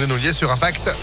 Sandrine Ollier sur Impact.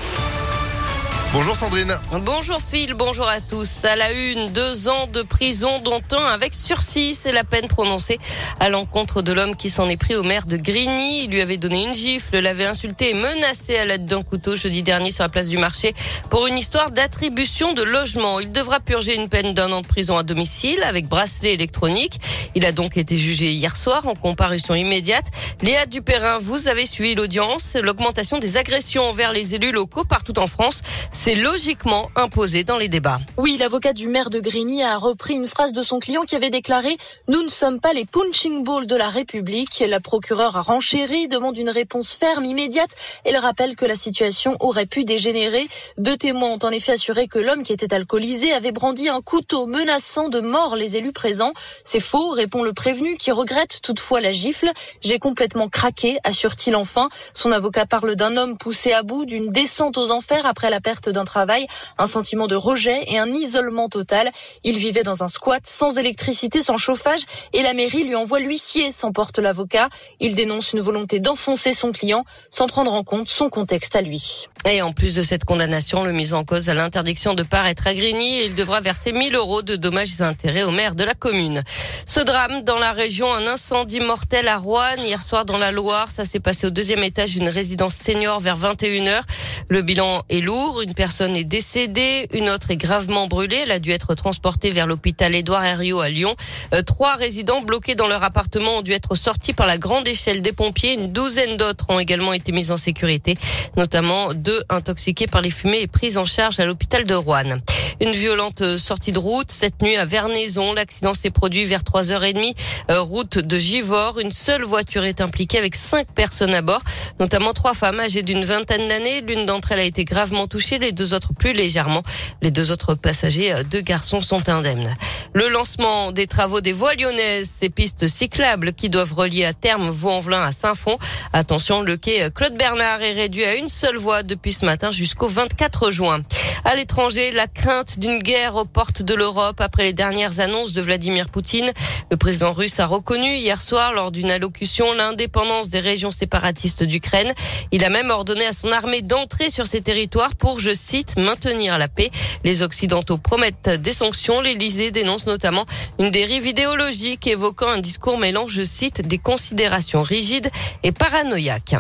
Bonjour Sandrine. Bonjour Phil, bonjour à tous. À la une, deux ans de prison dont un avec sursis. C'est la peine prononcée à l'encontre de l'homme qui s'en est pris au maire de Grigny. Il lui avait donné une gifle, l'avait insulté et menacé à l'aide d'un couteau jeudi dernier sur la place du marché pour une histoire d'attribution de logement. Il devra purger une peine d'un an de prison à domicile avec bracelet électronique. Il a donc été jugé hier soir en comparution immédiate. Léa Dupérin, vous avez suivi l'audience. L'augmentation des agressions envers les élus locaux partout en France c'est logiquement imposé dans les débats. Oui, l'avocat du maire de Grigny a repris une phrase de son client qui avait déclaré « Nous ne sommes pas les punching balls de la République ». La procureure a renchéri, demande une réponse ferme, immédiate. Elle rappelle que la situation aurait pu dégénérer. Deux témoins ont en effet assuré que l'homme qui était alcoolisé avait brandi un couteau menaçant de mort les élus présents. C'est faux, répond le prévenu qui regrette toutefois la gifle. J'ai complètement craqué, assure-t-il enfin. Son avocat parle d'un homme poussé à bout, d'une descente aux enfers après la perte d'un travail, un sentiment de rejet et un isolement total. Il vivait dans un squat sans électricité, sans chauffage et la mairie lui envoie l'huissier, s'emporte l'avocat. Il dénonce une volonté d'enfoncer son client sans prendre en compte son contexte à lui. Et en plus de cette condamnation, le mis en cause à l'interdiction de paraître à Grigny, il devra verser 1000 euros de dommages et intérêts au maire de la commune. Ce drame dans la région, un incendie mortel à Rouen hier soir dans la Loire. Ça s'est passé au deuxième étage d'une résidence senior vers 21h. Le bilan est lourd. Une personne est décédée, une autre est gravement brûlée. Elle a dû être transportée vers l'hôpital Édouard Herriot à Lyon. Euh, trois résidents bloqués dans leur appartement ont dû être sortis par la grande échelle des pompiers. Une douzaine d'autres ont également été mis en sécurité, notamment intoxiqués par les fumées et pris en charge à l'hôpital de Rouen. Une violente sortie de route cette nuit à Vernaison. L'accident s'est produit vers 3h30, euh, route de Givors. Une seule voiture est impliquée avec cinq personnes à bord, notamment trois femmes âgées d'une vingtaine d'années. L'une d'entre elles a été gravement touchée, les deux autres plus légèrement. Les deux autres passagers, euh, deux garçons, sont indemnes. Le lancement des travaux des voies lyonnaises, ces pistes cyclables qui doivent relier à terme Vaux-en-Velin à Saint-Fond. Attention, le quai Claude Bernard est réduit à une seule voie depuis ce matin jusqu'au 24 juin. À l'étranger, la crainte d'une guerre aux portes de l'Europe après les dernières annonces de Vladimir Poutine. Le président russe a reconnu hier soir lors d'une allocution l'indépendance des régions séparatistes d'Ukraine. Il a même ordonné à son armée d'entrer sur ces territoires pour, je cite, maintenir la paix. Les Occidentaux promettent des sanctions. L'Élysée dénonce notamment une dérive idéologique évoquant un discours mêlant, je cite, des considérations rigides et paranoïaques.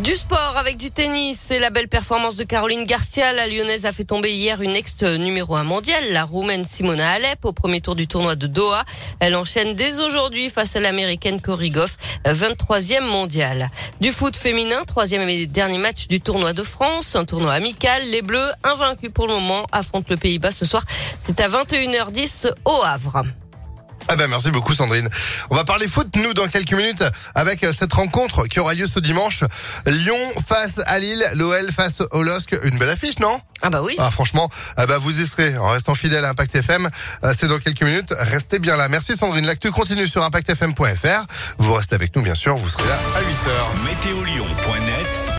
Du sport avec du tennis, c'est la belle performance de Caroline Garcia. La lyonnaise a fait tomber hier une ex numéro un mondiale, la roumaine Simona Alep, au premier tour du tournoi de Doha. Elle enchaîne dès aujourd'hui face à l'américaine Cory Goff, 23e mondiale. Du foot féminin, troisième et dernier match du tournoi de France, un tournoi amical. Les Bleus, invaincus pour le moment, affrontent le Pays-Bas ce soir. C'est à 21h10 au Havre. Ah ben merci beaucoup Sandrine. On va parler foot nous dans quelques minutes avec euh, cette rencontre qui aura lieu ce dimanche. Lyon face à Lille, l'OL face au LOSC. Une belle affiche, non? Ah bah oui. Ah franchement, ah bah vous y serez en restant fidèle à Impact FM. Euh, c'est dans quelques minutes. Restez bien là. Merci Sandrine. L'actu continue sur impactfm.fr. Vous restez avec nous bien sûr. Vous serez là à 8h. Météolion.net